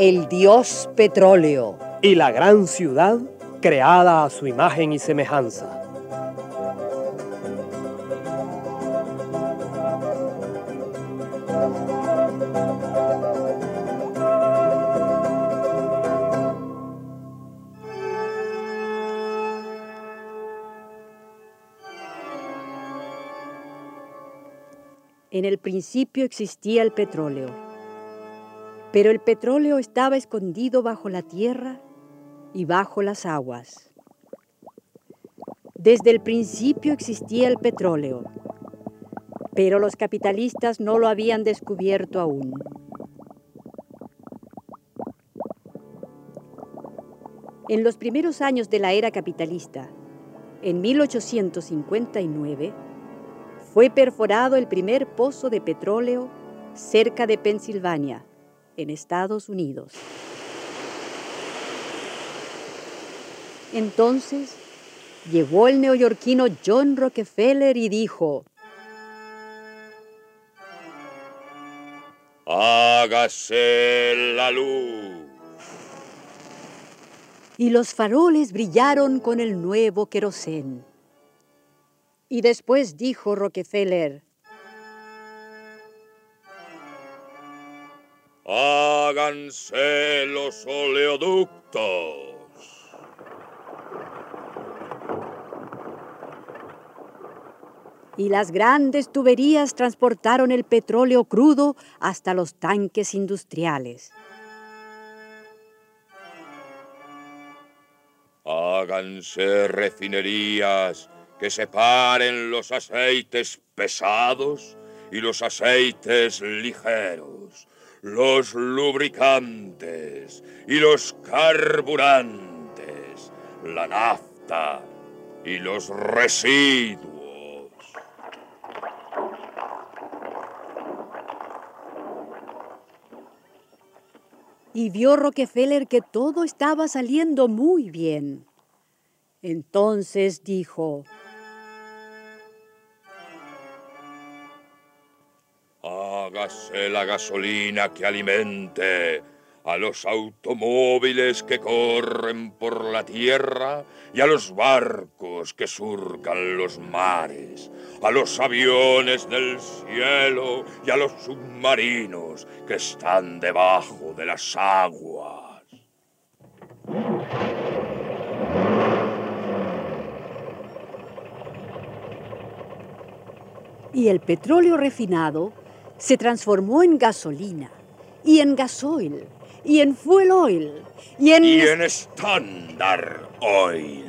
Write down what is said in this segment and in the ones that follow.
El dios petróleo. Y la gran ciudad creada a su imagen y semejanza. En el principio existía el petróleo pero el petróleo estaba escondido bajo la tierra y bajo las aguas. Desde el principio existía el petróleo, pero los capitalistas no lo habían descubierto aún. En los primeros años de la era capitalista, en 1859, fue perforado el primer pozo de petróleo cerca de Pensilvania, en Estados Unidos. Entonces llegó el neoyorquino John Rockefeller y dijo, Hágase la luz. Y los faroles brillaron con el nuevo querosén. Y después dijo Rockefeller, háganse los oleoductos. Y las grandes tuberías transportaron el petróleo crudo hasta los tanques industriales. Háganse refinerías que separen los aceites pesados y los aceites ligeros los lubricantes y los carburantes, la nafta y los residuos. Y vio Rockefeller que todo estaba saliendo muy bien. Entonces dijo, Hágase la gasolina que alimente a los automóviles que corren por la tierra y a los barcos que surcan los mares, a los aviones del cielo y a los submarinos que están debajo de las aguas. Y el petróleo refinado se transformó en gasolina y en gasoil y en fuel oil y en... Y en Standard Oil.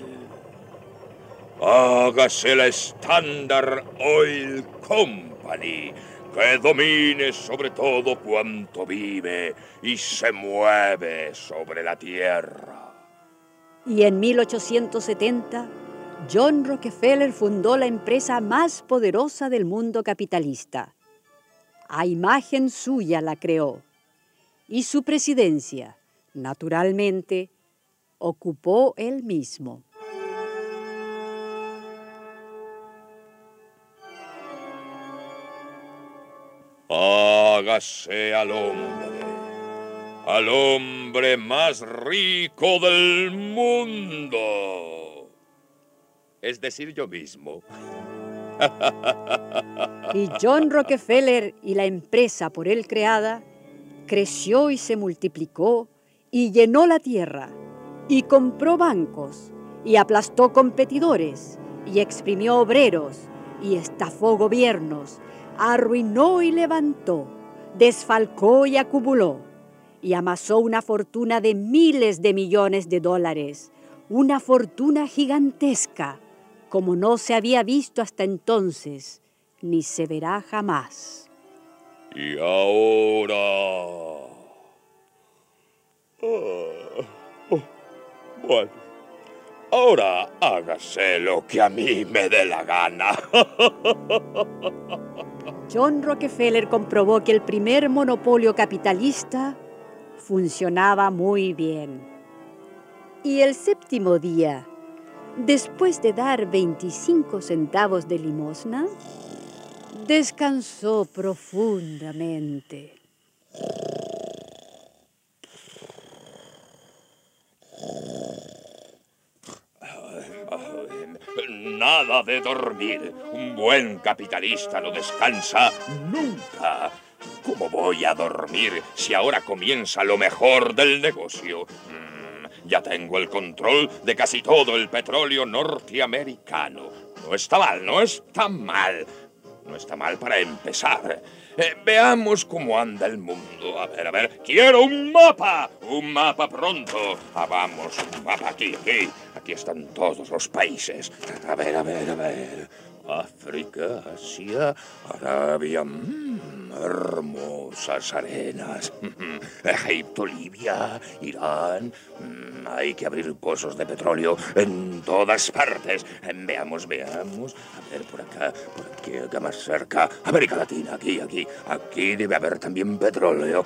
Hágase la Standard Oil Company que domine sobre todo cuanto vive y se mueve sobre la tierra. Y en 1870, John Rockefeller fundó la empresa más poderosa del mundo capitalista, a imagen suya la creó y su presidencia, naturalmente, ocupó él mismo. Hágase al hombre, al hombre más rico del mundo. Es decir, yo mismo. Y John Rockefeller y la empresa por él creada creció y se multiplicó y llenó la tierra y compró bancos y aplastó competidores y exprimió obreros y estafó gobiernos, arruinó y levantó, desfalcó y acumuló y amasó una fortuna de miles de millones de dólares, una fortuna gigantesca como no se había visto hasta entonces, ni se verá jamás. Y ahora... Ah, oh, bueno, ahora hágase lo que a mí me dé la gana. John Rockefeller comprobó que el primer monopolio capitalista funcionaba muy bien. Y el séptimo día, después de dar 25 centavos de limosna, descansó profundamente. Nada de dormir. Un buen capitalista no descansa nunca. ¿Cómo voy a dormir si ahora comienza lo mejor del negocio? Mm, ya tengo el control de casi todo el petróleo norteamericano. No está mal, no está mal. No está mal para empezar. Eh, veamos cómo anda el mundo. A ver, a ver. Quiero un mapa. Un mapa pronto. Ah, vamos, un mapa aquí, aquí. Aquí están todos los países. A ver, a ver, a ver. África, Asia, Arabia, mmm, hermosas arenas. Egipto, Libia, Irán. Mmm, hay que abrir pozos de petróleo en todas partes. Veamos, veamos. A ver, por acá, por aquí, acá más cerca. América Latina, aquí, aquí. Aquí debe haber también petróleo.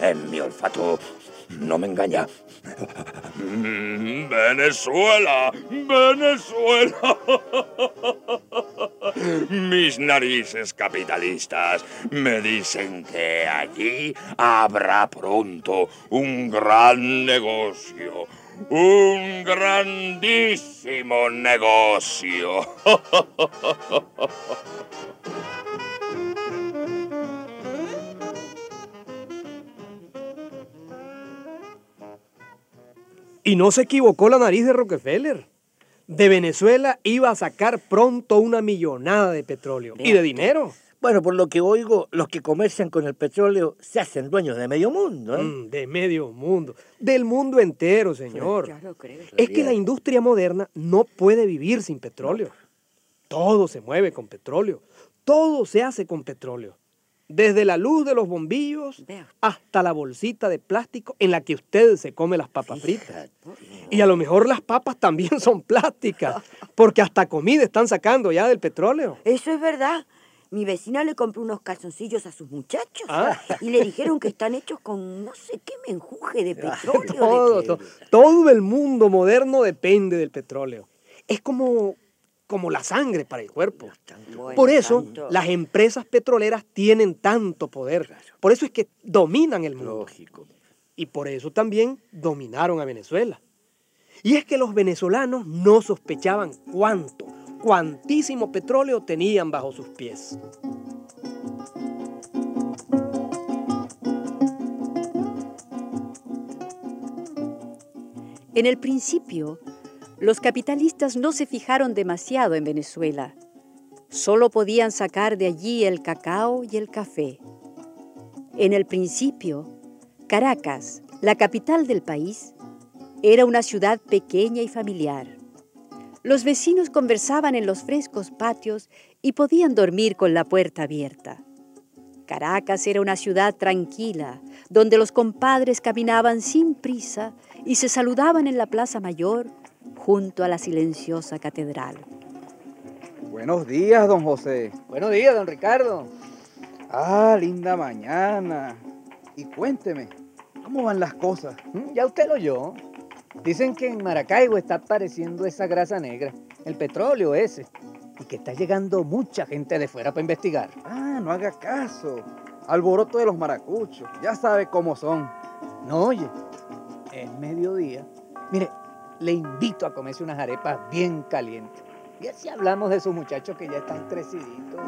En mi olfato no me engaña. Venezuela, Venezuela. Mis narices capitalistas me dicen que allí habrá pronto un gran negocio. Un grandísimo negocio. Y no se equivocó la nariz de Rockefeller. De Venezuela iba a sacar pronto una millonada de petróleo y de dinero. Bueno, por lo que oigo, los que comercian con el petróleo se hacen dueños de medio mundo. ¿eh? Mm, de medio mundo. Del mundo entero, señor. Es que la industria moderna no puede vivir sin petróleo. Todo se mueve con petróleo. Todo se hace con petróleo. Desde la luz de los bombillos hasta la bolsita de plástico en la que usted se come las papas fritas. Y a lo mejor las papas también son plásticas, porque hasta comida están sacando ya del petróleo. Eso es verdad. Mi vecina le compró unos calzoncillos a sus muchachos ah. y le dijeron que están hechos con no sé qué menjuje de petróleo. todo, todo el mundo moderno depende del petróleo. Es como, como la sangre para el cuerpo. Por eso las empresas petroleras tienen tanto poder. Por eso es que dominan el mundo. Lógico. Y por eso también dominaron a Venezuela. Y es que los venezolanos no sospechaban cuánto, cuantísimo petróleo tenían bajo sus pies. En el principio, los capitalistas no se fijaron demasiado en Venezuela. Solo podían sacar de allí el cacao y el café. En el principio, Caracas, la capital del país, era una ciudad pequeña y familiar. Los vecinos conversaban en los frescos patios y podían dormir con la puerta abierta. Caracas era una ciudad tranquila, donde los compadres caminaban sin prisa y se saludaban en la Plaza Mayor junto a la silenciosa catedral. Buenos días, don José. Buenos días, don Ricardo. Ah, linda mañana. Y cuénteme, ¿cómo van las cosas? Mm, ya usted lo oyó. Dicen que en Maracaibo está apareciendo esa grasa negra, el petróleo ese, y que está llegando mucha gente de fuera para investigar. Ah, no haga caso. Alboroto de los maracuchos, ya sabe cómo son. No, oye, es mediodía. Mire, le invito a comerse unas arepas bien calientes. Y así hablamos de esos muchachos que ya están creciditos.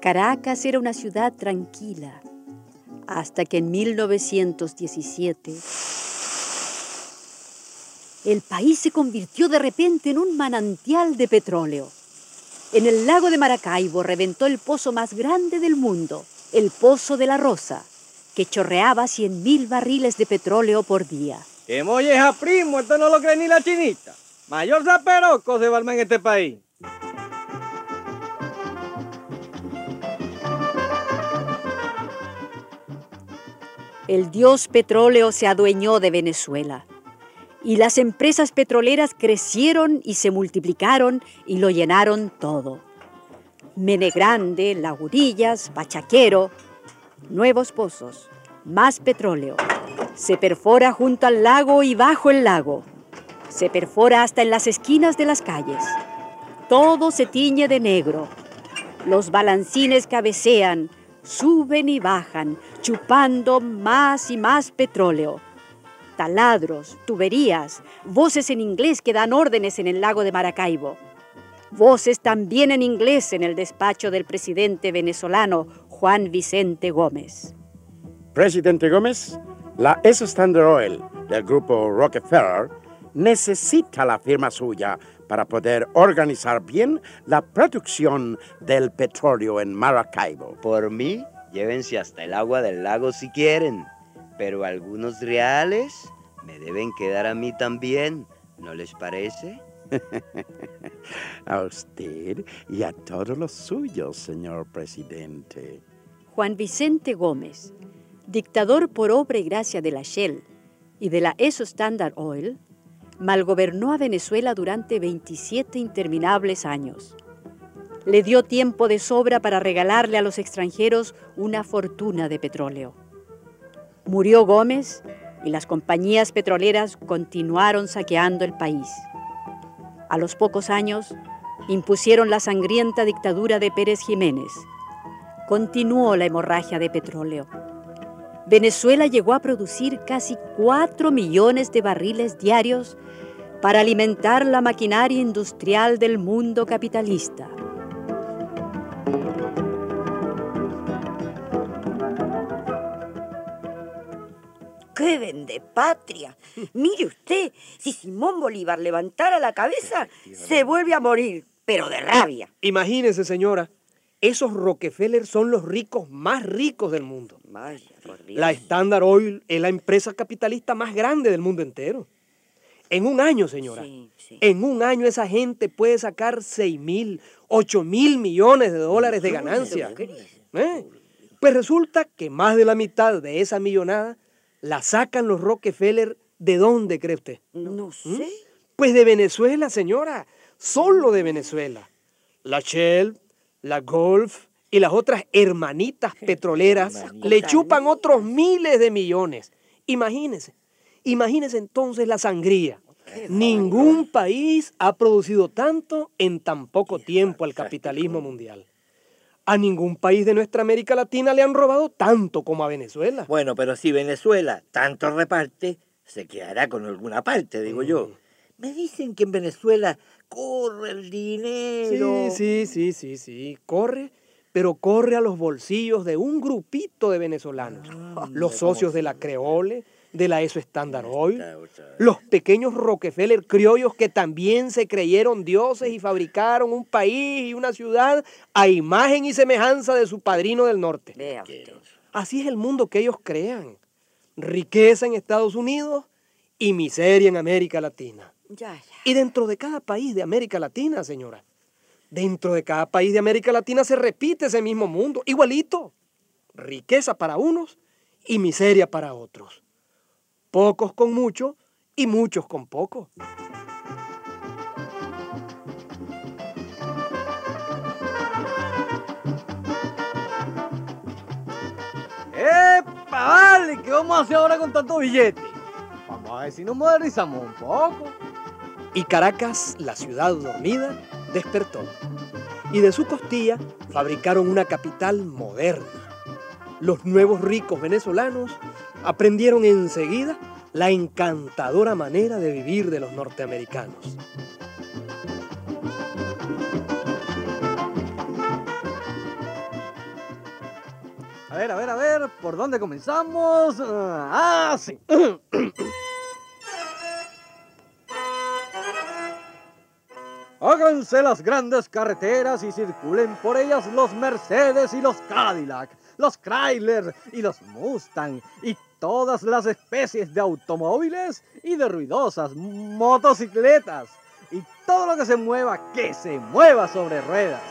Caracas era una ciudad tranquila, hasta que en 1917 el país se convirtió de repente en un manantial de petróleo. En el lago de Maracaibo reventó el pozo más grande del mundo, el Pozo de la Rosa, que chorreaba 100.000 barriles de petróleo por día. ¡Qué molleja, primo! Esto no lo cree ni la chinita. Mayor zaperoco se va en este país. El dios petróleo se adueñó de Venezuela y las empresas petroleras crecieron y se multiplicaron y lo llenaron todo. Mene Grande, Lagurillas, Bachaquero, nuevos pozos, más petróleo. Se perfora junto al lago y bajo el lago. Se perfora hasta en las esquinas de las calles. Todo se tiñe de negro. Los balancines cabecean, suben y bajan, chupando más y más petróleo. Taladros, tuberías, voces en inglés que dan órdenes en el lago de Maracaibo. Voces también en inglés en el despacho del presidente venezolano Juan Vicente Gómez. Presidente Gómez, la S Standard Oil del grupo Rockefeller necesita la firma suya para poder organizar bien la producción del petróleo en Maracaibo. Por mí, llévense hasta el agua del lago si quieren, pero algunos reales me deben quedar a mí también, ¿no les parece? a usted y a todos los suyos, señor presidente. Juan Vicente Gómez, dictador por obra y gracia de la Shell y de la ESO Standard Oil, malgobernó a Venezuela durante 27 interminables años. Le dio tiempo de sobra para regalarle a los extranjeros una fortuna de petróleo. Murió Gómez y las compañías petroleras continuaron saqueando el país. A los pocos años, impusieron la sangrienta dictadura de Pérez Jiménez. Continuó la hemorragia de petróleo. Venezuela llegó a producir casi 4 millones de barriles diarios para alimentar la maquinaria industrial del mundo capitalista. ¡Qué vende patria! Mire usted, si Simón Bolívar levantara la cabeza, se vuelve a morir, pero de rabia. Imagínese, señora, esos Rockefeller son los ricos más ricos del mundo. La Standard Oil es la empresa capitalista más grande del mundo entero. En un año, señora, en un año esa gente puede sacar 6 mil, 8 mil millones de dólares de ganancia. ¿Eh? Pues resulta que más de la mitad de esa millonada la sacan los Rockefeller. ¿De dónde cree usted? No ¿Mm? sé. Pues de Venezuela, señora. Solo de Venezuela. La Shell, la Gulf y las otras hermanitas petroleras le chupan otros miles de millones. Imagínese, imagínese entonces la sangría. Ningún país ha producido tanto en tan poco tiempo al capitalismo mundial. A ningún país de nuestra América Latina le han robado tanto como a Venezuela. Bueno, pero si Venezuela tanto reparte, se quedará con alguna parte, digo yo. Me dicen que en Venezuela corre el dinero. Sí, sí, sí, sí, sí, corre, pero corre a los bolsillos de un grupito de venezolanos. los socios de la Creole, de la ESO Standard Oil, los pequeños Rockefeller criollos que también se creyeron dioses y fabricaron un país y una ciudad a imagen y semejanza de su padrino del norte. Así es el mundo que ellos crean. Riqueza en Estados Unidos y miseria en América Latina. Y dentro de cada país de América Latina, señora, dentro de cada país de América Latina se repite ese mismo mundo, igualito. Riqueza para unos y miseria para otros. Pocos con mucho y muchos con poco. ¡Epa, vale! ¿Qué vamos a hacer ahora con tanto billete? Vamos a ver si nos modernizamos un poco. Y Caracas, la ciudad dormida, despertó. Y de su costilla fabricaron una capital moderna. Los nuevos ricos venezolanos aprendieron enseguida la encantadora manera de vivir de los norteamericanos. A ver, a ver, a ver, ¿por dónde comenzamos? Ah, sí. Háganse las grandes carreteras y circulen por ellas los Mercedes y los Cadillac, los Chrysler y los Mustang y todas las especies de automóviles y de ruidosas motocicletas y todo lo que se mueva, que se mueva sobre ruedas.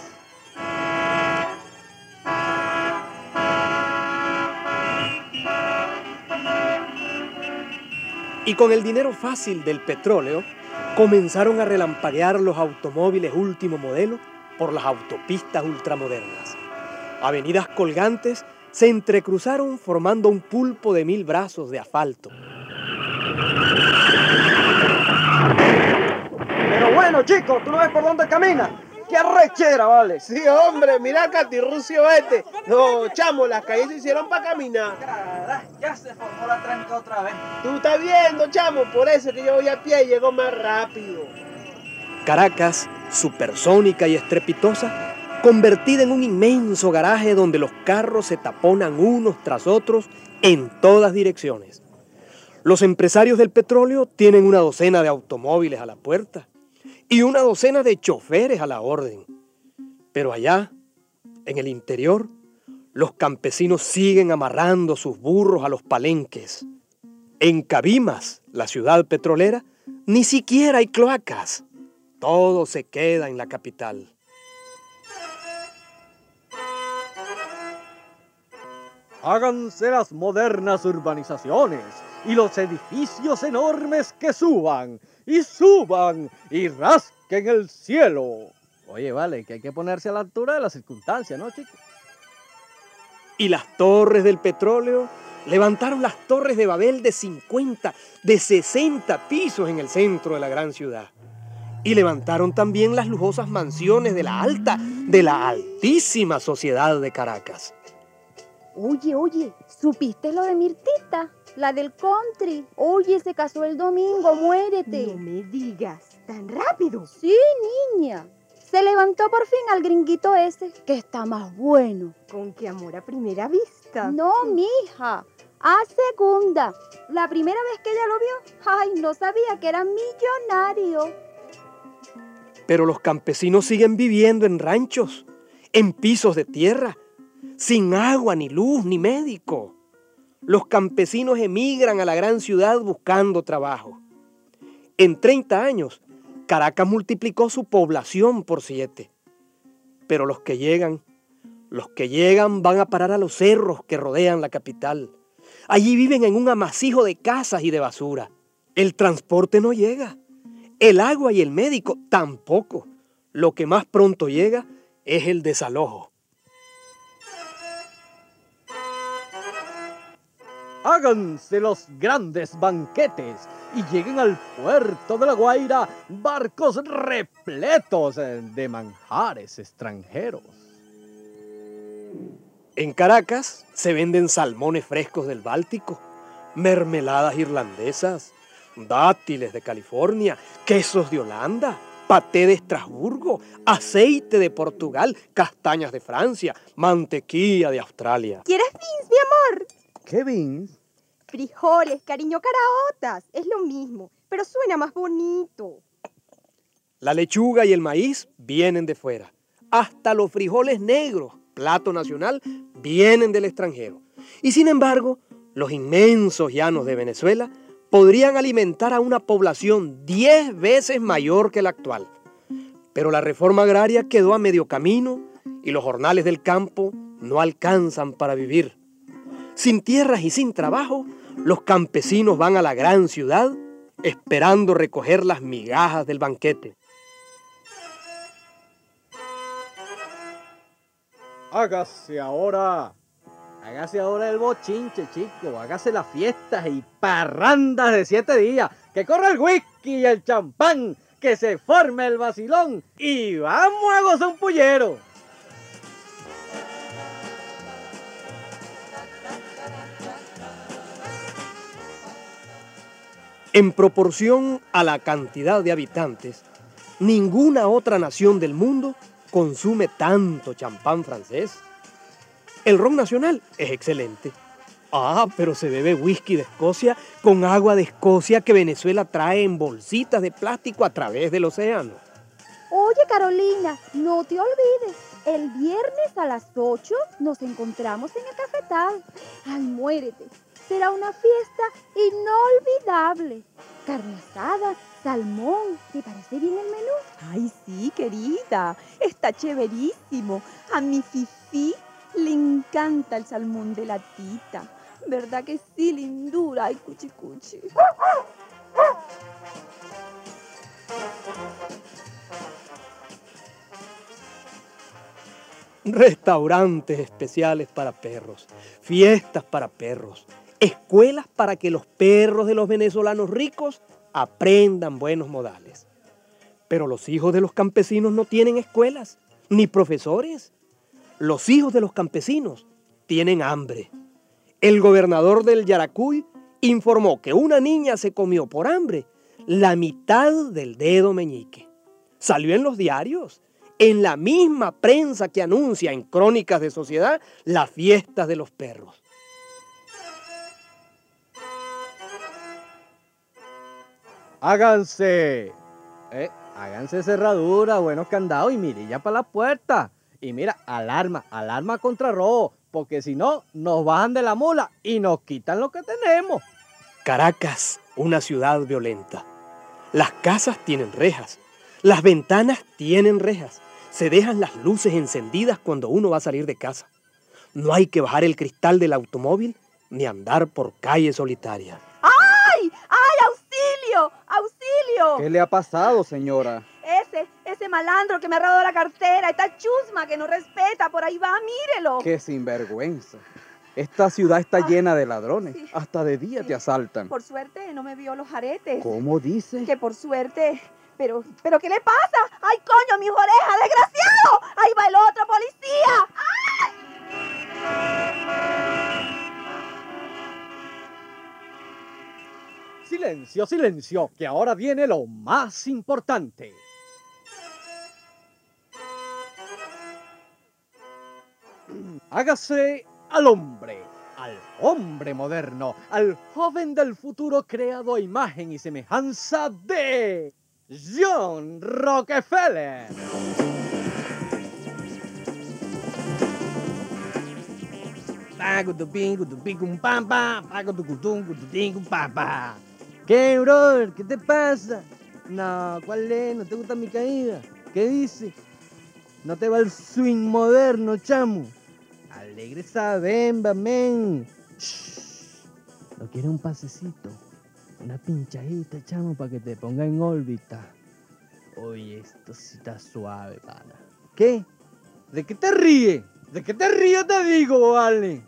Y con el dinero fácil del petróleo, comenzaron a relampaguear los automóviles último modelo por las autopistas ultramodernas. Avenidas colgantes se entrecruzaron formando un pulpo de mil brazos de asfalto. Pero bueno, chicos, ¿tú no ves por dónde camina? ¡Qué arrechera, vale! Sí, hombre, mira el catirrucio este. No, chamo, las calles se hicieron para caminar. Ya se formó la tranca otra vez. Tú estás viendo, chamo, por eso que yo voy a pie y llego más rápido. Caracas, supersónica y estrepitosa, convertida en un inmenso garaje donde los carros se taponan unos tras otros en todas direcciones. Los empresarios del petróleo tienen una docena de automóviles a la puerta y una docena de choferes a la orden. Pero allá, en el interior, los campesinos siguen amarrando sus burros a los palenques. En Cabimas, la ciudad petrolera, ni siquiera hay cloacas. Todo se queda en la capital. Háganse las modernas urbanizaciones y los edificios enormes que suban y suban y rasquen el cielo. Oye, vale, que hay que ponerse a la altura de las circunstancias, ¿no, chicos? Y las torres del petróleo levantaron las torres de Babel de 50, de 60 pisos en el centro de la gran ciudad. Y levantaron también las lujosas mansiones de la alta, de la altísima sociedad de Caracas. Oye, oye, ¿supiste lo de Mirtita? La del country. Oye, se casó el domingo, muérete. No me digas, tan rápido. Sí, niña. Se levantó por fin al gringuito ese, que está más bueno. ¿Con qué amor a primera vista? No, mija. A segunda. La primera vez que ella lo vio, ay, no sabía que era millonario. Pero los campesinos siguen viviendo en ranchos, en pisos de tierra, sin agua, ni luz, ni médico. Los campesinos emigran a la gran ciudad buscando trabajo. En 30 años, Caracas multiplicó su población por siete. Pero los que llegan, los que llegan van a parar a los cerros que rodean la capital. Allí viven en un amasijo de casas y de basura. El transporte no llega. El agua y el médico tampoco. Lo que más pronto llega es el desalojo. Háganse los grandes banquetes y lleguen al puerto de La Guaira barcos repletos de manjares extranjeros. En Caracas se venden salmones frescos del Báltico, mermeladas irlandesas, dátiles de California, quesos de Holanda, paté de Estrasburgo, aceite de Portugal, castañas de Francia, mantequilla de Australia. ¿Quieres beans, mi amor? ¿Qué beans? Frijoles, cariño, caraotas. Es lo mismo, pero suena más bonito. La lechuga y el maíz vienen de fuera. Hasta los frijoles negros, plato nacional, vienen del extranjero. Y sin embargo, los inmensos llanos de Venezuela podrían alimentar a una población 10 veces mayor que la actual. Pero la reforma agraria quedó a medio camino y los jornales del campo no alcanzan para vivir. Sin tierras y sin trabajo, los campesinos van a la gran ciudad esperando recoger las migajas del banquete. Hágase ahora, hágase ahora el bochinche, chico, hágase las fiestas y parrandas de siete días, que corra el whisky y el champán, que se forme el vacilón y vamos a gozar un pullero. En proporción a la cantidad de habitantes, ninguna otra nación del mundo consume tanto champán francés. El ron nacional es excelente. Ah, pero se bebe whisky de Escocia con agua de Escocia que Venezuela trae en bolsitas de plástico a través del océano. Oye, Carolina, no te olvides. El viernes a las 8 nos encontramos en el cafetal. Ay, muérete. Será una fiesta inolvidable. Carne asada, salmón. ¿Te parece bien el menú? Ay, sí, querida. Está chéverísimo. A mi Fifi le encanta el salmón de la tita. ¿Verdad que sí, lindura? Ay, cuchi cuchi. Restaurantes especiales para perros, fiestas para perros, escuelas para que los perros de los venezolanos ricos aprendan buenos modales. Pero los hijos de los campesinos no tienen escuelas, ni profesores. Los hijos de los campesinos tienen hambre. El gobernador del Yaracuy informó que una niña se comió por hambre la mitad del dedo meñique. Salió en los diarios, en la misma prensa que anuncia en Crónicas de Sociedad las fiestas de los perros. Háganse, eh, háganse cerradura, buenos candados y mirilla para la puerta. Y mira, alarma, alarma contra robo, porque si no, nos bajan de la mula y nos quitan lo que tenemos. Caracas, una ciudad violenta. Las casas tienen rejas, las ventanas tienen rejas, se dejan las luces encendidas cuando uno va a salir de casa. No hay que bajar el cristal del automóvil ni andar por calles solitarias. ¡Ay! ¡Ay. ¿Qué le ha pasado, señora? Ese, ese malandro que me ha robado la cartera, esta chusma que no respeta, por ahí va, mírelo. Qué sinvergüenza. Esta ciudad está llena de ladrones. Hasta de día te asaltan. Por suerte no me vio los aretes. ¿Cómo dice? Que por suerte. Pero, pero ¿qué le pasa? ¡Ay, coño, mis orejas, desgraciado! ¡Ahí va el otro policía! Silencio, silencio, que ahora viene lo más importante. Hágase al hombre, al hombre moderno, al joven del futuro creado a imagen y semejanza de John Rockefeller. ¿Qué, brother? ¿Qué te pasa? No, ¿cuál es? ¿No te gusta mi caída? ¿Qué dice? ¿No te va el swing moderno, chamo? Alegre esa bemba, men. ¿No quieres un pasecito? Una pinchadita, chamo, para que te ponga en órbita. Oye, esto sí está suave, pana. ¿Qué? ¿De qué te ríes? ¿De qué te ríes, te digo, vale?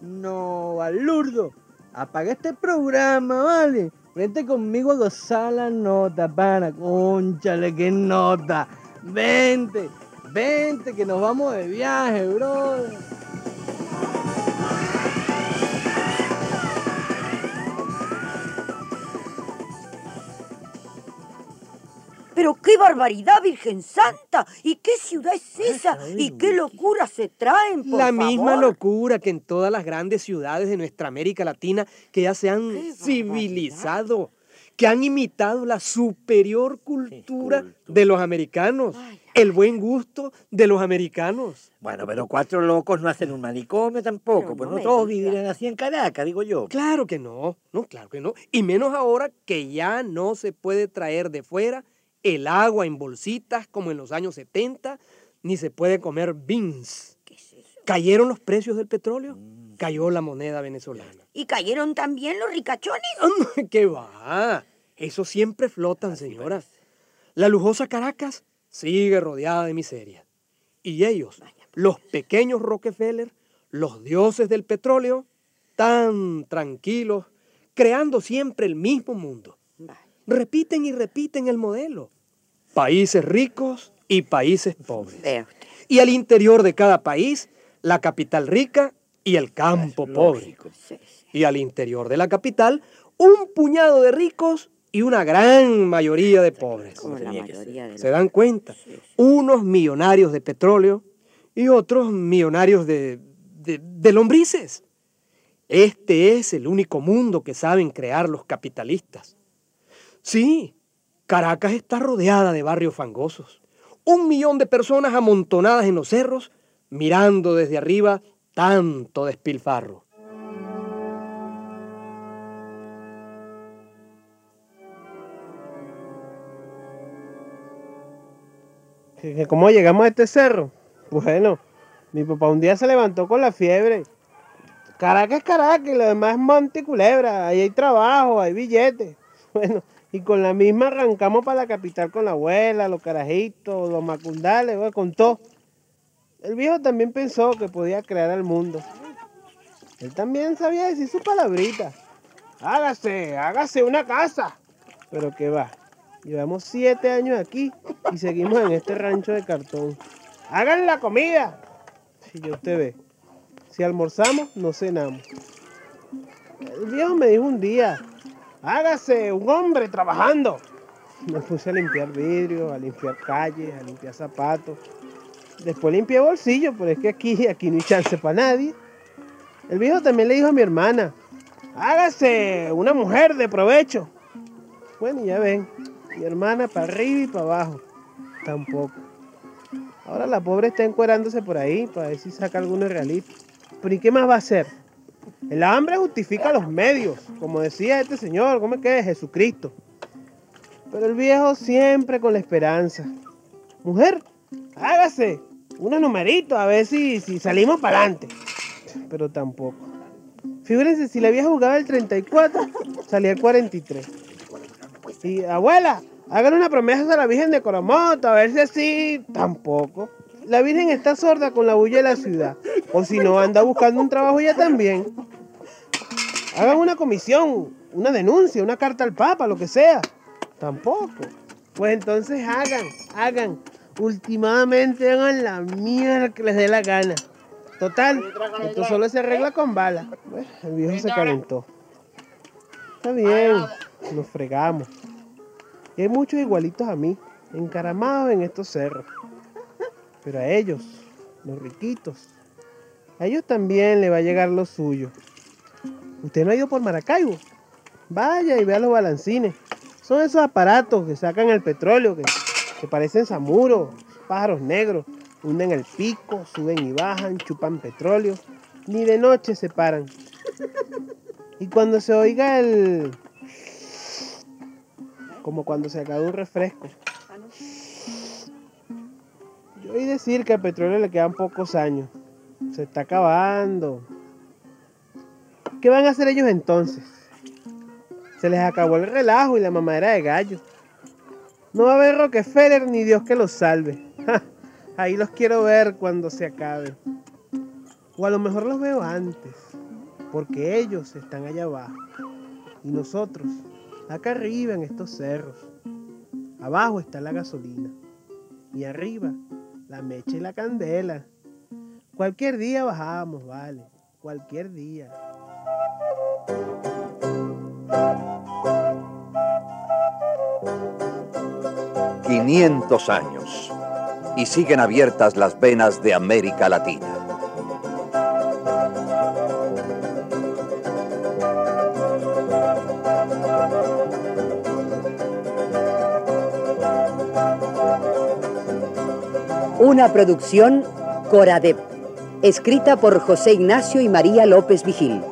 No, balurdo. Apaga este programa, vale. Vente conmigo a gozar la nota, pana. Conchale, qué nota. Vente, vente, que nos vamos de viaje, brother. Pero qué barbaridad, Virgen Santa. ¿Y qué ciudad es esa? ¿Y qué locura se traen, por La misma locura que en todas las grandes ciudades de nuestra América Latina que ya se han civilizado, que han imitado la superior cultura de los americanos, el buen gusto de los americanos. Bueno, pero cuatro locos no hacen un manicomio tampoco, pues no, me todos vivirán así en Caracas, digo yo. Claro que no, no, claro que no. Y menos ahora que ya no se puede traer de fuera el agua en bolsitas como en los años 70, ni se puede comer beans. ¿Cayeron los precios del petróleo? Cayó la moneda venezolana. ¿Y cayeron también los ricachones? ¿Qué va? Eso siempre flotan, señora. La lujosa Caracas sigue rodeada de miseria. Y ellos, los pequeños Rockefeller, los dioses del petróleo, tan tranquilos, creando siempre el mismo mundo. Repiten y repiten el modelo. Países ricos y países pobres. Y al interior de cada país, la capital rica y el campo pobre. Y al interior de la capital, un puñado de ricos y una gran mayoría de pobres. ¿Se dan cuenta? Unos millonarios de petróleo y otros millonarios de, de, de lombrices. Este es el único mundo que saben crear los capitalistas. Sí, Caracas está rodeada de barrios fangosos, un millón de personas amontonadas en los cerros, mirando desde arriba tanto despilfarro. ¿Cómo llegamos a este cerro? Bueno, mi papá un día se levantó con la fiebre. Caracas es Caracas y lo demás es Monte Culebra. Ahí hay trabajo, hay billetes. Bueno, y con la misma arrancamos para la capital con la abuela, los carajitos, los macundales, con todo. El viejo también pensó que podía crear al mundo. Él también sabía decir su palabrita. Hágase, hágase una casa. Pero qué va, llevamos siete años aquí y seguimos en este rancho de cartón. Hagan la comida. Si yo te ve. Si almorzamos, no cenamos. El viejo me dijo un día, hágase un hombre trabajando. Me puse a limpiar vidrio, a limpiar calles, a limpiar zapatos. Después limpié bolsillos, pero es que aquí, aquí no hay chance para nadie. El viejo también le dijo a mi hermana, hágase una mujer de provecho. Bueno, ya ven, mi hermana para arriba y para abajo. Tampoco. Ahora la pobre está encuerándose por ahí para ver si saca alguno realista. Pero ¿y qué más va a hacer? El hambre justifica los medios, como decía este señor, ¿cómo es que es? Jesucristo. Pero el viejo siempre con la esperanza. Mujer, hágase unos numeritos a ver si, si salimos para adelante. Pero tampoco. Fíjense, si la vieja jugaba el 34, salía el 43. Y abuela, hagan una promesa a la Virgen de Coromoto, a ver si así, tampoco. La Virgen está sorda con la bulla de la ciudad. O si no, anda buscando un trabajo ya también. Hagan una comisión, una denuncia, una carta al Papa, lo que sea. Tampoco. Pues entonces hagan, hagan. Últimamente hagan la mierda que les dé la gana. Total, esto solo se arregla con bala. el viejo se calentó. Está bien, nos fregamos. Hay muchos igualitos a mí, encaramados en estos cerros. Pero a ellos, los riquitos, a ellos también le va a llegar lo suyo. Usted no ha ido por Maracaibo. Vaya y vea los balancines. Son esos aparatos que sacan el petróleo, que, que parecen samuros, pájaros negros. Hunden el pico, suben y bajan, chupan petróleo. Ni de noche se paran. Y cuando se oiga el... Como cuando se acaba un refresco. Yo oí decir que al petróleo le quedan pocos años. Se está acabando. ¿Qué van a hacer ellos entonces? Se les acabó el relajo y la mamadera de gallo. No va a haber Rockefeller ni Dios que los salve. Ahí los quiero ver cuando se acabe. O a lo mejor los veo antes, porque ellos están allá abajo. Y nosotros, acá arriba en estos cerros. Abajo está la gasolina. Y arriba, la mecha y la candela. Cualquier día bajamos, vale. Cualquier día. 500 años y siguen abiertas las venas de América Latina. Una producción Coradep, escrita por José Ignacio y María López Vigil.